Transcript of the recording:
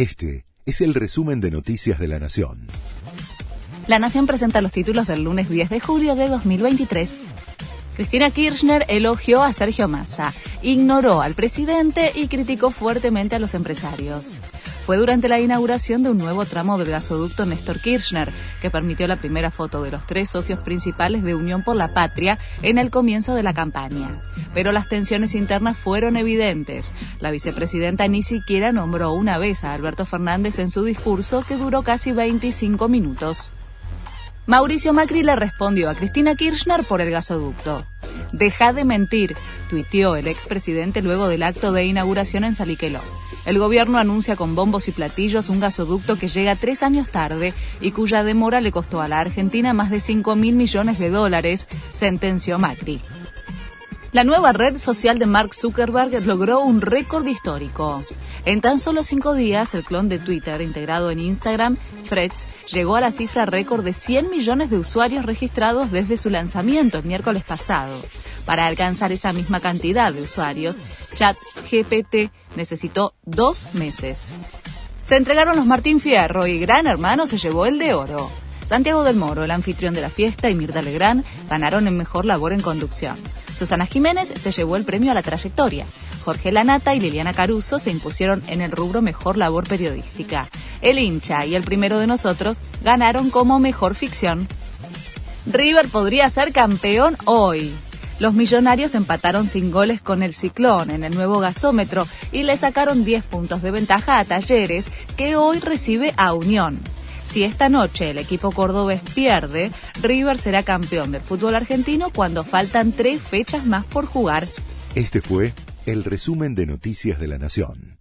Este es el resumen de Noticias de la Nación. La Nación presenta los títulos del lunes 10 de julio de 2023. Cristina Kirchner elogió a Sergio Massa, ignoró al presidente y criticó fuertemente a los empresarios. Fue durante la inauguración de un nuevo tramo del gasoducto Néstor Kirchner, que permitió la primera foto de los tres socios principales de Unión por la Patria en el comienzo de la campaña. Pero las tensiones internas fueron evidentes. La vicepresidenta ni siquiera nombró una vez a Alberto Fernández en su discurso, que duró casi 25 minutos. Mauricio Macri le respondió a Cristina Kirchner por el gasoducto. Deja de mentir, tuiteó el expresidente luego del acto de inauguración en Saliqueló. El gobierno anuncia con bombos y platillos un gasoducto que llega tres años tarde y cuya demora le costó a la Argentina más de 5 mil millones de dólares, sentenció Macri. La nueva red social de Mark Zuckerberg logró un récord histórico. En tan solo cinco días, el clon de Twitter, integrado en Instagram, Threads, llegó a la cifra récord de 100 millones de usuarios registrados desde su lanzamiento el miércoles pasado. Para alcanzar esa misma cantidad de usuarios, ChatGPT necesitó dos meses. Se entregaron los Martín Fierro y Gran Hermano se llevó el de oro. Santiago del Moro, el anfitrión de la fiesta, y Mirta Legrand ganaron en mejor labor en conducción. Susana Jiménez se llevó el premio a la trayectoria. Jorge Lanata y Liliana Caruso se impusieron en el rubro Mejor Labor Periodística. El hincha y el primero de nosotros ganaron como Mejor Ficción. River podría ser campeón hoy. Los millonarios empataron sin goles con el Ciclón en el nuevo gasómetro y le sacaron 10 puntos de ventaja a Talleres, que hoy recibe a Unión. Si esta noche el equipo cordobés pierde, River será campeón del fútbol argentino cuando faltan tres fechas más por jugar. Este fue el resumen de Noticias de la Nación.